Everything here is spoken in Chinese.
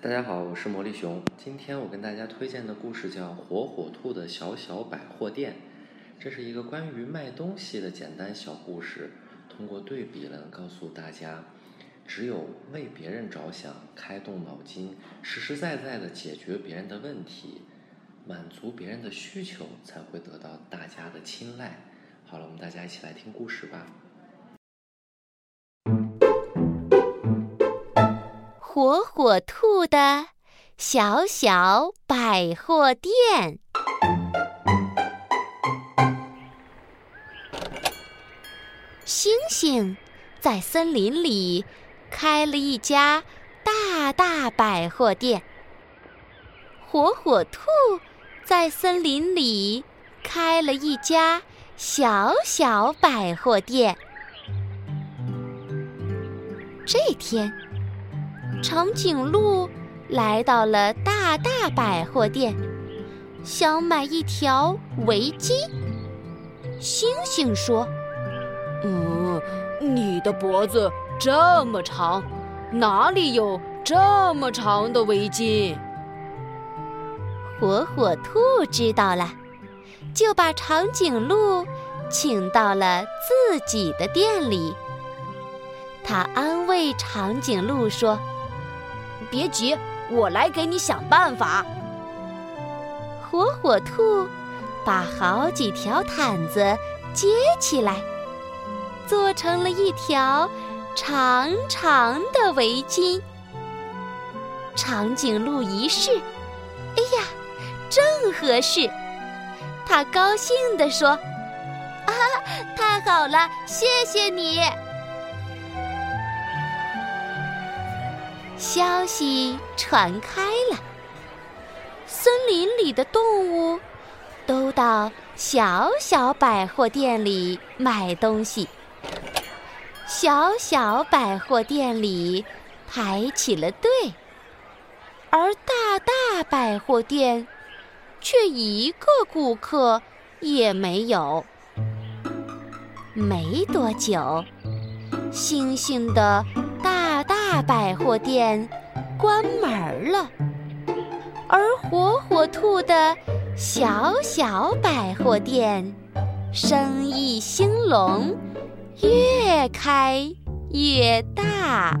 大家好，我是魔力熊。今天我跟大家推荐的故事叫《火火兔的小小百货店》。这是一个关于卖东西的简单小故事，通过对比呢，告诉大家，只有为别人着想，开动脑筋，实实在在的解决别人的问题，满足别人的需求，才会得到大家的青睐。好了，我们大家一起来听故事吧。火火兔的小小百货店。星星在森林里开了一家大大百货店。火火兔在森林里开了一家小小百货店。这天。长颈鹿来到了大大百货店，想买一条围巾。星星说：“嗯，你的脖子这么长，哪里有这么长的围巾？”火火兔知道了，就把长颈鹿请到了自己的店里。他安慰长颈鹿说。别急，我来给你想办法。火火兔把好几条毯子接起来，做成了一条长长的围巾。长颈鹿一试，哎呀，正合适！他高兴地说：“啊，太好了，谢谢你！”消息传开了，森林里的动物都到小小百货店里买东西。小小百货店里排起了队，而大大百货店却一个顾客也没有。没多久，星星的。大百货店关门了，而火火兔的小小百货店生意兴隆，越开越大。